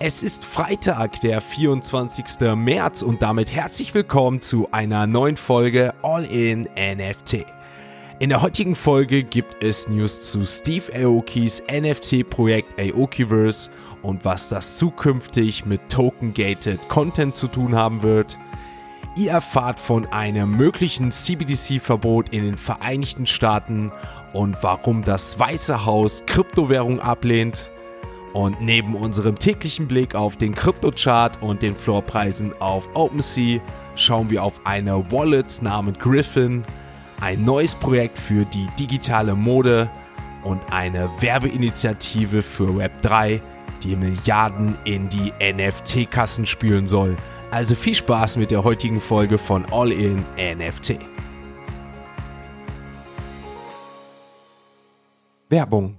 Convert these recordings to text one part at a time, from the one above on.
Es ist Freitag, der 24. März und damit herzlich willkommen zu einer neuen Folge All in NFT. In der heutigen Folge gibt es News zu Steve Aokis NFT-Projekt Aokiverse und was das zukünftig mit Token-Gated Content zu tun haben wird. Ihr erfahrt von einem möglichen CBDC-Verbot in den Vereinigten Staaten und warum das Weiße Haus Kryptowährung ablehnt. Und neben unserem täglichen Blick auf den Kryptochart und den Floorpreisen auf OpenSea schauen wir auf eine Wallet namens Griffin, ein neues Projekt für die digitale Mode und eine Werbeinitiative für Web3, die Milliarden in die NFT-Kassen spülen soll. Also viel Spaß mit der heutigen Folge von All in NFT. Werbung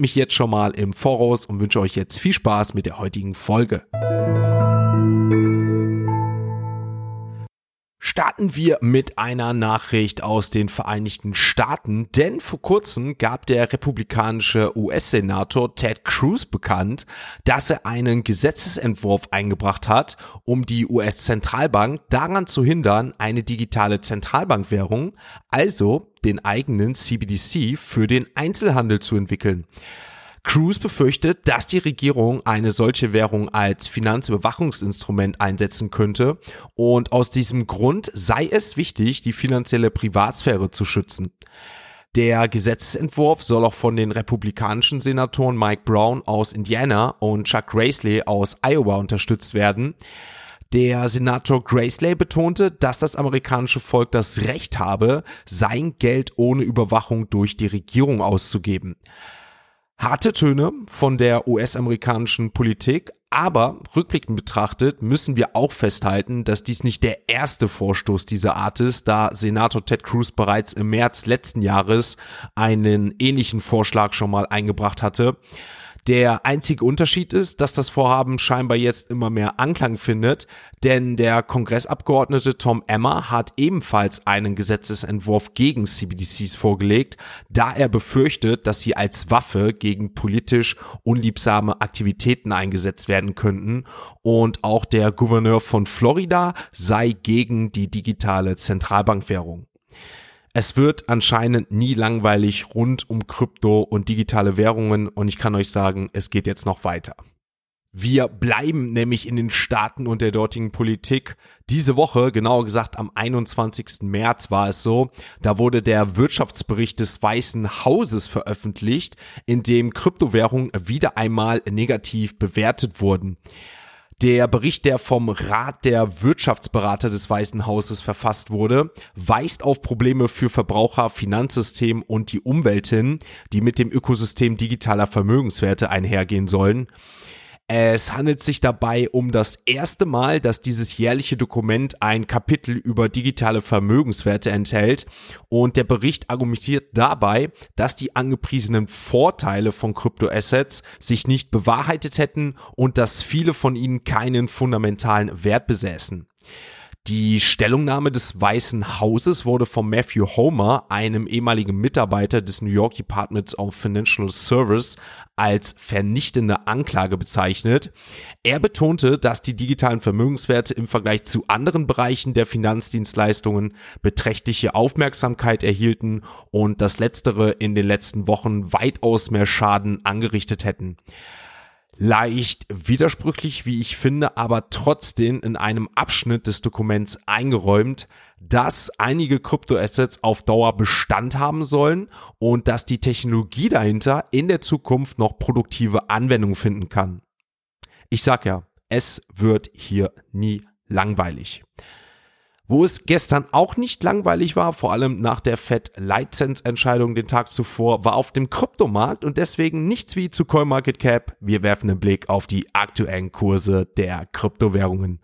mich jetzt schon mal im Voraus und wünsche euch jetzt viel Spaß mit der heutigen Folge. Starten wir mit einer Nachricht aus den Vereinigten Staaten, denn vor kurzem gab der republikanische US-Senator Ted Cruz bekannt, dass er einen Gesetzesentwurf eingebracht hat, um die US-Zentralbank daran zu hindern, eine digitale Zentralbankwährung, also den eigenen CBDC für den Einzelhandel zu entwickeln. Cruz befürchtet, dass die Regierung eine solche Währung als Finanzüberwachungsinstrument einsetzen könnte und aus diesem Grund sei es wichtig, die finanzielle Privatsphäre zu schützen. Der Gesetzentwurf soll auch von den republikanischen Senatoren Mike Brown aus Indiana und Chuck Grassley aus Iowa unterstützt werden. Der Senator Graysley betonte, dass das amerikanische Volk das Recht habe, sein Geld ohne Überwachung durch die Regierung auszugeben. Harte Töne von der US-amerikanischen Politik, aber rückblickend betrachtet müssen wir auch festhalten, dass dies nicht der erste Vorstoß dieser Art ist, da Senator Ted Cruz bereits im März letzten Jahres einen ähnlichen Vorschlag schon mal eingebracht hatte. Der einzige Unterschied ist, dass das Vorhaben scheinbar jetzt immer mehr Anklang findet, denn der Kongressabgeordnete Tom Emmer hat ebenfalls einen Gesetzesentwurf gegen CBDCs vorgelegt, da er befürchtet, dass sie als Waffe gegen politisch unliebsame Aktivitäten eingesetzt werden könnten und auch der Gouverneur von Florida sei gegen die digitale Zentralbankwährung. Es wird anscheinend nie langweilig rund um Krypto und digitale Währungen und ich kann euch sagen, es geht jetzt noch weiter. Wir bleiben nämlich in den Staaten und der dortigen Politik. Diese Woche, genauer gesagt am 21. März war es so, da wurde der Wirtschaftsbericht des Weißen Hauses veröffentlicht, in dem Kryptowährungen wieder einmal negativ bewertet wurden. Der Bericht, der vom Rat der Wirtschaftsberater des Weißen Hauses verfasst wurde, weist auf Probleme für Verbraucher, Finanzsystem und die Umwelt hin, die mit dem Ökosystem digitaler Vermögenswerte einhergehen sollen. Es handelt sich dabei um das erste Mal, dass dieses jährliche Dokument ein Kapitel über digitale Vermögenswerte enthält und der Bericht argumentiert dabei, dass die angepriesenen Vorteile von Kryptoassets sich nicht bewahrheitet hätten und dass viele von ihnen keinen fundamentalen Wert besäßen. Die Stellungnahme des Weißen Hauses wurde von Matthew Homer, einem ehemaligen Mitarbeiter des New York Departments of Financial Service, als vernichtende Anklage bezeichnet. Er betonte, dass die digitalen Vermögenswerte im Vergleich zu anderen Bereichen der Finanzdienstleistungen beträchtliche Aufmerksamkeit erhielten und dass letztere in den letzten Wochen weitaus mehr Schaden angerichtet hätten leicht widersprüchlich, wie ich finde, aber trotzdem in einem Abschnitt des Dokuments eingeräumt, dass einige Kryptoassets auf Dauer Bestand haben sollen und dass die Technologie dahinter in der Zukunft noch produktive Anwendung finden kann. Ich sag ja, es wird hier nie langweilig. Wo es gestern auch nicht langweilig war, vor allem nach der Fed License Entscheidung den Tag zuvor, war auf dem Kryptomarkt und deswegen nichts wie zu CoinMarketCap. Wir werfen einen Blick auf die aktuellen Kurse der Kryptowährungen.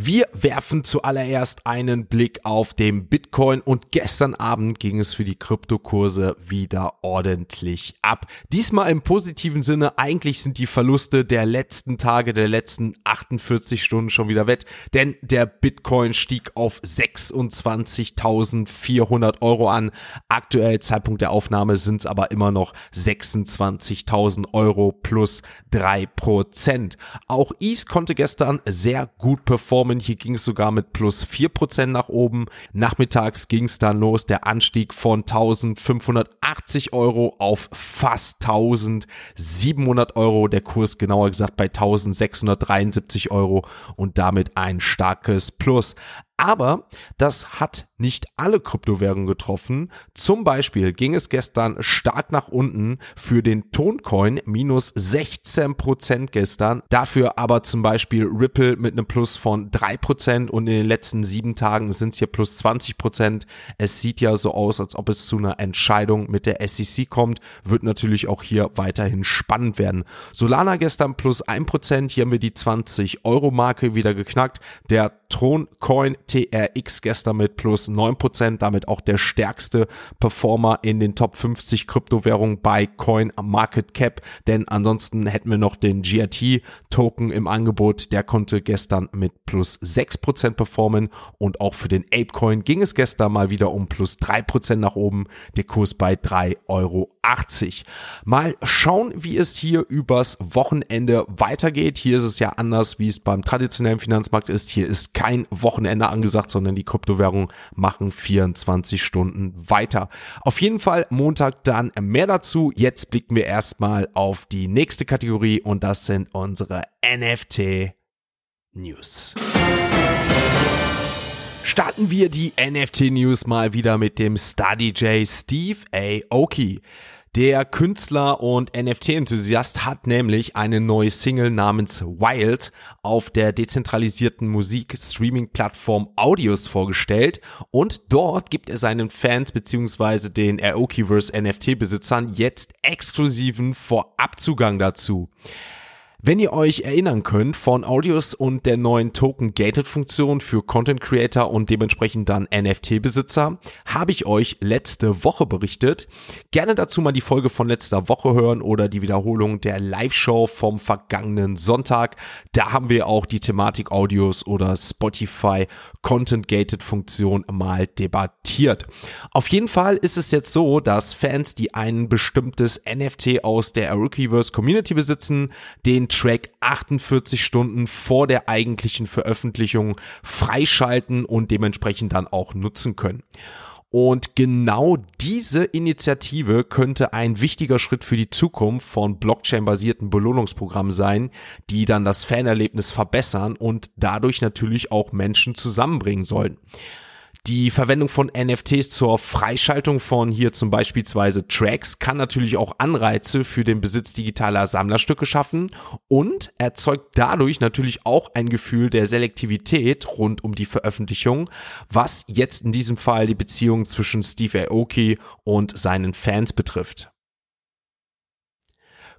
Wir werfen zuallererst einen Blick auf den Bitcoin und gestern Abend ging es für die Kryptokurse wieder ordentlich ab. Diesmal im positiven Sinne, eigentlich sind die Verluste der letzten Tage, der letzten 48 Stunden schon wieder wett, denn der Bitcoin stieg auf 26.400 Euro an. Aktuell Zeitpunkt der Aufnahme sind es aber immer noch 26.000 Euro plus drei Prozent. Auch ETH konnte gestern sehr gut performen gekommen. Hier ging es sogar mit plus 4% nach oben. Nachmittags ging es dann los. Der Anstieg von 1580 Euro auf fast 1700 Euro. Der Kurs genauer gesagt bei 1673 Euro und damit ein starkes Plus. Aber das hat nicht alle Kryptowährungen getroffen. Zum Beispiel ging es gestern stark nach unten für den Toncoin minus 16% gestern. Dafür aber zum Beispiel Ripple mit einem Plus von 3% und in den letzten sieben Tagen sind es hier plus 20%. Es sieht ja so aus, als ob es zu einer Entscheidung mit der SEC kommt. Wird natürlich auch hier weiterhin spannend werden. Solana gestern plus 1%. Hier haben wir die 20 Euro Marke wieder geknackt. Der Troncoin TRX gestern mit plus 9%, damit auch der stärkste Performer in den Top 50 Kryptowährungen bei Coin Market Cap, denn ansonsten hätten wir noch den GRT Token im Angebot, der konnte gestern mit plus 6% performen und auch für den Apecoin ging es gestern mal wieder um plus 3% nach oben, der Kurs bei 3,80 Euro. Mal schauen, wie es hier übers Wochenende weitergeht. Hier ist es ja anders, wie es beim traditionellen Finanzmarkt ist. Hier ist kein Wochenende angesagt, sondern die Kryptowährungen machen 24 Stunden weiter. Auf jeden Fall Montag dann mehr dazu. Jetzt blicken wir erstmal auf die nächste Kategorie und das sind unsere NFT News. Starten wir die NFT News mal wieder mit dem Study J Steve Aoki. Der Künstler und NFT-Enthusiast hat nämlich eine neue Single namens Wild auf der dezentralisierten Musik-Streaming-Plattform Audios vorgestellt und dort gibt er seinen Fans bzw. den Aokiverse NFT-Besitzern jetzt exklusiven Vorabzugang dazu. Wenn ihr euch erinnern könnt von Audios und der neuen Token Gated Funktion für Content Creator und dementsprechend dann NFT Besitzer, habe ich euch letzte Woche berichtet. Gerne dazu mal die Folge von letzter Woche hören oder die Wiederholung der Live-Show vom vergangenen Sonntag. Da haben wir auch die Thematik Audios oder Spotify Content-Gated Funktion mal debattiert. Auf jeden Fall ist es jetzt so, dass Fans, die ein bestimmtes NFT aus der Arukiverse Community besitzen, den Track 48 Stunden vor der eigentlichen Veröffentlichung freischalten und dementsprechend dann auch nutzen können. Und genau diese Initiative könnte ein wichtiger Schritt für die Zukunft von Blockchain-basierten Belohnungsprogrammen sein, die dann das Fanerlebnis verbessern und dadurch natürlich auch Menschen zusammenbringen sollen. Die Verwendung von NFTs zur Freischaltung von hier zum beispielsweise Tracks kann natürlich auch Anreize für den Besitz digitaler Sammlerstücke schaffen und erzeugt dadurch natürlich auch ein Gefühl der Selektivität rund um die Veröffentlichung, was jetzt in diesem Fall die Beziehung zwischen Steve Aoki und seinen Fans betrifft.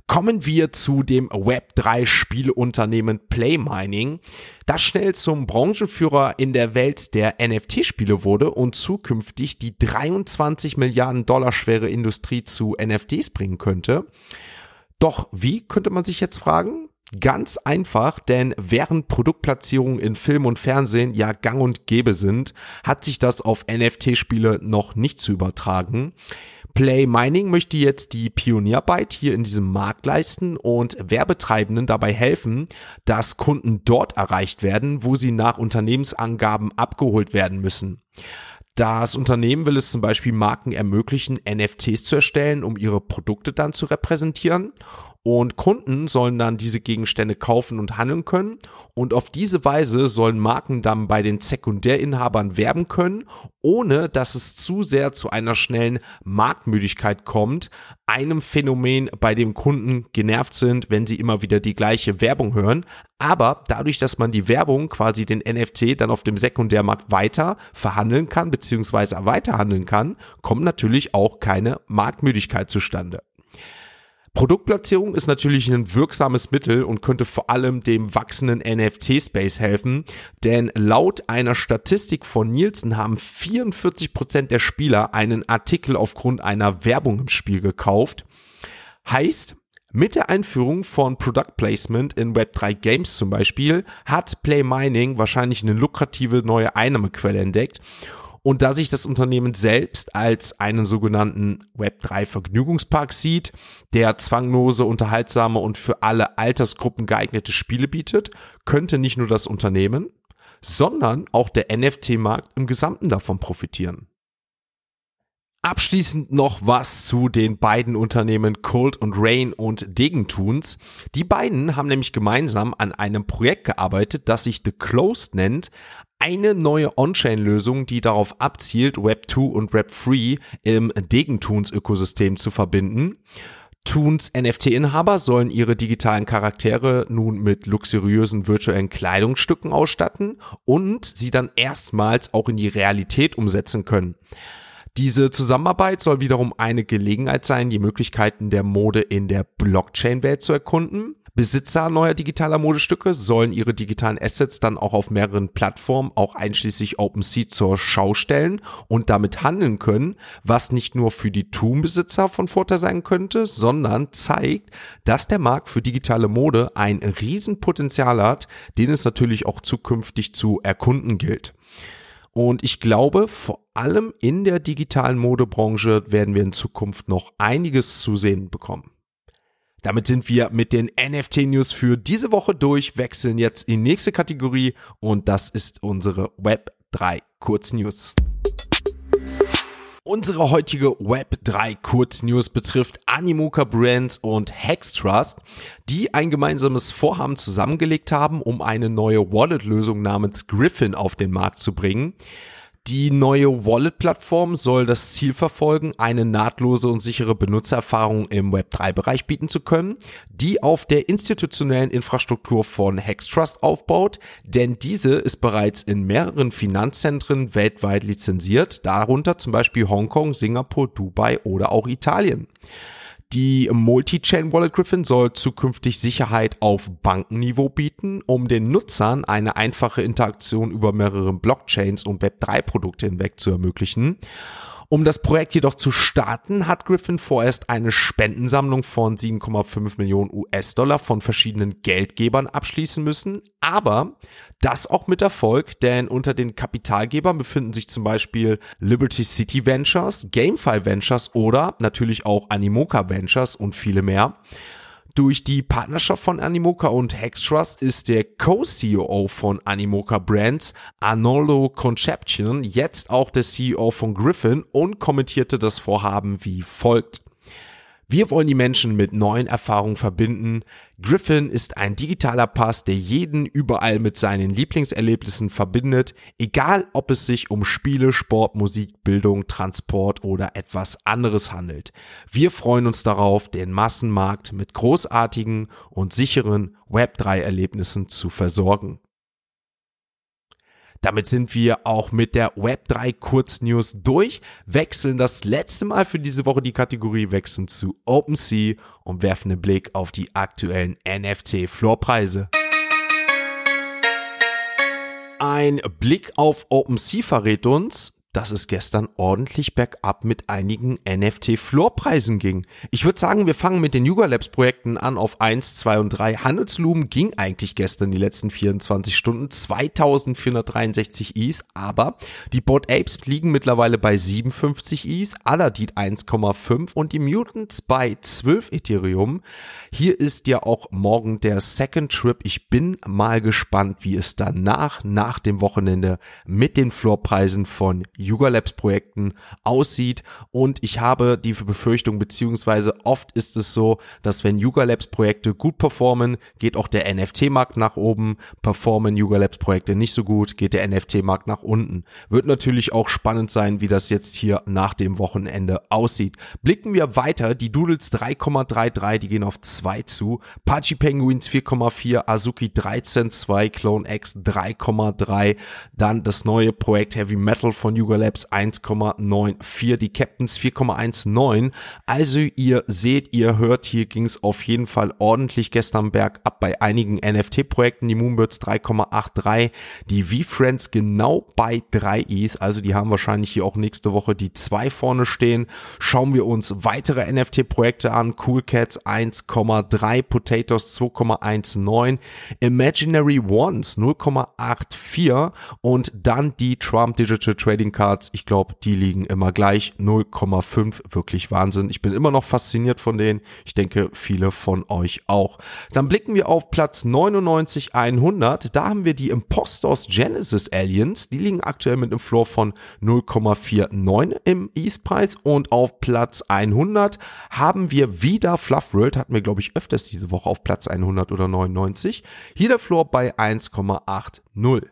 Kommen wir zu dem Web3 Spieleunternehmen Playmining, das schnell zum Branchenführer in der Welt der NFT-Spiele wurde und zukünftig die 23 Milliarden Dollar schwere Industrie zu NFTs bringen könnte. Doch wie könnte man sich jetzt fragen? Ganz einfach, denn während Produktplatzierungen in Film und Fernsehen ja gang und gäbe sind, hat sich das auf NFT-Spiele noch nicht zu übertragen. Play Mining möchte jetzt die Pionierarbeit hier in diesem Markt leisten und Werbetreibenden dabei helfen, dass Kunden dort erreicht werden, wo sie nach Unternehmensangaben abgeholt werden müssen. Das Unternehmen will es zum Beispiel Marken ermöglichen, NFTs zu erstellen, um ihre Produkte dann zu repräsentieren. Und Kunden sollen dann diese Gegenstände kaufen und handeln können. Und auf diese Weise sollen Marken dann bei den Sekundärinhabern werben können, ohne dass es zu sehr zu einer schnellen Marktmüdigkeit kommt, einem Phänomen, bei dem Kunden genervt sind, wenn sie immer wieder die gleiche Werbung hören. Aber dadurch, dass man die Werbung quasi den NFT dann auf dem Sekundärmarkt weiter verhandeln kann, beziehungsweise weiterhandeln kann, kommt natürlich auch keine Marktmüdigkeit zustande. Produktplatzierung ist natürlich ein wirksames Mittel und könnte vor allem dem wachsenden NFT-Space helfen, denn laut einer Statistik von Nielsen haben 44 Prozent der Spieler einen Artikel aufgrund einer Werbung im Spiel gekauft. Heißt, mit der Einführung von Product Placement in Web3 Games zum Beispiel hat Play Mining wahrscheinlich eine lukrative neue Einnahmequelle entdeckt und da sich das Unternehmen selbst als einen sogenannten Web3 Vergnügungspark sieht, der zwanglose, unterhaltsame und für alle Altersgruppen geeignete Spiele bietet, könnte nicht nur das Unternehmen, sondern auch der NFT-Markt im Gesamten davon profitieren. Abschließend noch was zu den beiden Unternehmen Cold und Rain und Degentuns. Die beiden haben nämlich gemeinsam an einem Projekt gearbeitet, das sich The Closed nennt, eine neue On-Chain-Lösung, die darauf abzielt, Web 2 und Web 3 im Degentuns-Ökosystem zu verbinden. Toons NFT-Inhaber sollen ihre digitalen Charaktere nun mit luxuriösen virtuellen Kleidungsstücken ausstatten und sie dann erstmals auch in die Realität umsetzen können. Diese Zusammenarbeit soll wiederum eine Gelegenheit sein, die Möglichkeiten der Mode in der Blockchain-Welt zu erkunden. Besitzer neuer digitaler Modestücke sollen ihre digitalen Assets dann auch auf mehreren Plattformen, auch einschließlich OpenSea, zur Schau stellen und damit handeln können, was nicht nur für die Toon-Besitzer von Vorteil sein könnte, sondern zeigt, dass der Markt für digitale Mode ein Riesenpotenzial hat, den es natürlich auch zukünftig zu erkunden gilt. Und ich glaube, vor allem in der digitalen Modebranche werden wir in Zukunft noch einiges zu sehen bekommen. Damit sind wir mit den NFT-News für diese Woche durch, wechseln jetzt in die nächste Kategorie und das ist unsere Web 3 Kurznews. Unsere heutige Web 3 Kurznews betrifft Animoca Brands und Hextrust, die ein gemeinsames Vorhaben zusammengelegt haben, um eine neue Wallet-Lösung namens Griffin auf den Markt zu bringen. Die neue Wallet-Plattform soll das Ziel verfolgen, eine nahtlose und sichere Benutzererfahrung im Web3-Bereich bieten zu können, die auf der institutionellen Infrastruktur von Hextrust aufbaut, denn diese ist bereits in mehreren Finanzzentren weltweit lizenziert, darunter zum Beispiel Hongkong, Singapur, Dubai oder auch Italien. Die Multi-Chain Wallet Griffin soll zukünftig Sicherheit auf Bankenniveau bieten, um den Nutzern eine einfache Interaktion über mehrere Blockchains und Web3-Produkte hinweg zu ermöglichen. Um das Projekt jedoch zu starten, hat Griffin vorerst eine Spendensammlung von 7,5 Millionen US-Dollar von verschiedenen Geldgebern abschließen müssen. Aber das auch mit Erfolg, denn unter den Kapitalgebern befinden sich zum Beispiel Liberty City Ventures, GameFi Ventures oder natürlich auch Animoca Ventures und viele mehr. Durch die Partnerschaft von Animoca und Hextrust ist der Co-CEO von Animoca Brands, Arnoldo Concepcion, jetzt auch der CEO von Griffin und kommentierte das Vorhaben wie folgt. Wir wollen die Menschen mit neuen Erfahrungen verbinden. Griffin ist ein digitaler Pass, der jeden überall mit seinen Lieblingserlebnissen verbindet, egal ob es sich um Spiele, Sport, Musik, Bildung, Transport oder etwas anderes handelt. Wir freuen uns darauf, den Massenmarkt mit großartigen und sicheren Web3-Erlebnissen zu versorgen. Damit sind wir auch mit der Web3 Kurznews durch, wechseln das letzte Mal für diese Woche die Kategorie, wechseln zu OpenSea und werfen einen Blick auf die aktuellen NFT-Floorpreise. Ein Blick auf OpenSea verrät uns, dass es gestern ordentlich bergab mit einigen NFT-Floorpreisen ging. Ich würde sagen, wir fangen mit den Yuga Labs Projekten an auf 1, 2 und 3. Handelslumen ging eigentlich gestern die letzten 24 Stunden 2463 Is, aber die Bot Apes liegen mittlerweile bei 57 Is, Aladit 1,5 und die Mutants bei 12 Ethereum. Hier ist ja auch morgen der Second Trip. Ich bin mal gespannt, wie es danach, nach dem Wochenende mit den Floorpreisen von Yuga Labs Projekten aussieht. Und ich habe die Befürchtung, beziehungsweise oft ist es so, dass wenn Yuga Labs Projekte gut performen, geht auch der NFT-Markt nach oben, performen Yuga Labs Projekte nicht so gut, geht der NFT-Markt nach unten. Wird natürlich auch spannend sein, wie das jetzt hier nach dem Wochenende aussieht. Blicken wir weiter, die Doodles 3,33, die gehen auf 2 zu, Pachi Penguins 4,4, Azuki 13,2, Clone X 3,3, dann das neue Projekt Heavy Metal von Yuga Labs 1,94, die Captains 4,19. Also ihr seht, ihr hört, hier ging es auf jeden Fall ordentlich gestern bergab bei einigen NFT-Projekten. Die Moonbirds 3,83, die V-Friends genau bei 3 Is, also die haben wahrscheinlich hier auch nächste Woche die 2 vorne stehen. Schauen wir uns weitere NFT-Projekte an. Cool Cats 1,3, Potatoes 2,19, Imaginary Ones 0,84 und dann die Trump Digital Trading Cards. Ich glaube, die liegen immer gleich 0,5. Wirklich Wahnsinn. Ich bin immer noch fasziniert von denen. Ich denke, viele von euch auch. Dann blicken wir auf Platz 99 100. Da haben wir die Impostors Genesis Aliens. Die liegen aktuell mit einem Floor von 0,49 im East-Preis. Und auf Platz 100 haben wir wieder Fluff World. Hatten wir, glaube ich, öfters diese Woche auf Platz 100 oder 99. Hier der Floor bei 1,80.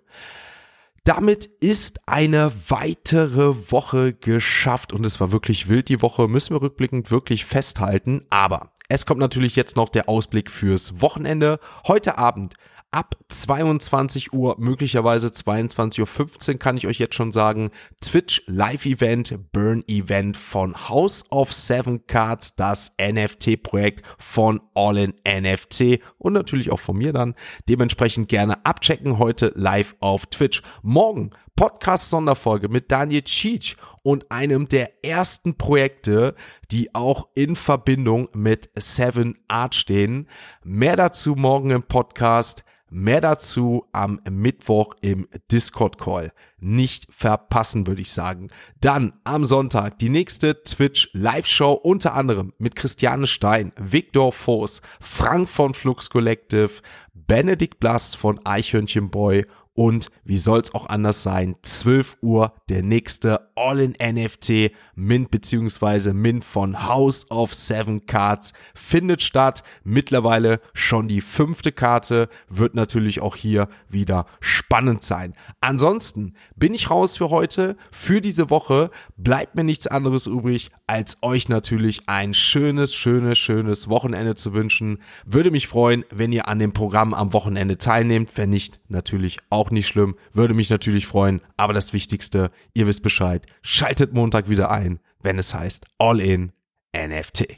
Damit ist eine weitere Woche geschafft und es war wirklich wild die Woche, müssen wir rückblickend wirklich festhalten. Aber es kommt natürlich jetzt noch der Ausblick fürs Wochenende. Heute Abend ab 22 Uhr, möglicherweise 22.15 Uhr kann ich euch jetzt schon sagen, Twitch Live-Event, Burn-Event von House of Seven Cards, das NFT-Projekt von All in NFT und natürlich auch von mir dann. Dementsprechend gerne abchecken heute live auf Twitch. Morgen Podcast-Sonderfolge mit Daniel Cheech und einem der ersten Projekte, die auch in Verbindung mit Seven Art stehen. Mehr dazu morgen im Podcast. Mehr dazu am Mittwoch im Discord-Call. Nicht verpassen, würde ich sagen. Dann am Sonntag die nächste Twitch Live-Show, unter anderem mit Christiane Stein, Viktor Voss, Frank von Flux Collective, Benedikt Blass von Eichhörnchen Boy und wie soll's auch anders sein, 12 Uhr der nächste All-in-NFT Mint beziehungsweise Mint von House of Seven Cards findet statt. Mittlerweile schon die fünfte Karte, wird natürlich auch hier wieder spannend sein. Ansonsten bin ich raus für heute, für diese Woche. Bleibt mir nichts anderes übrig, als euch natürlich ein schönes, schönes, schönes Wochenende zu wünschen. Würde mich freuen, wenn ihr an dem Programm am Wochenende teilnehmt. Wenn nicht, natürlich auch nicht schlimm. Würde mich natürlich freuen. Aber das Wichtigste, ihr wisst Bescheid. Schaltet Montag wieder ein, wenn es heißt All in NFT.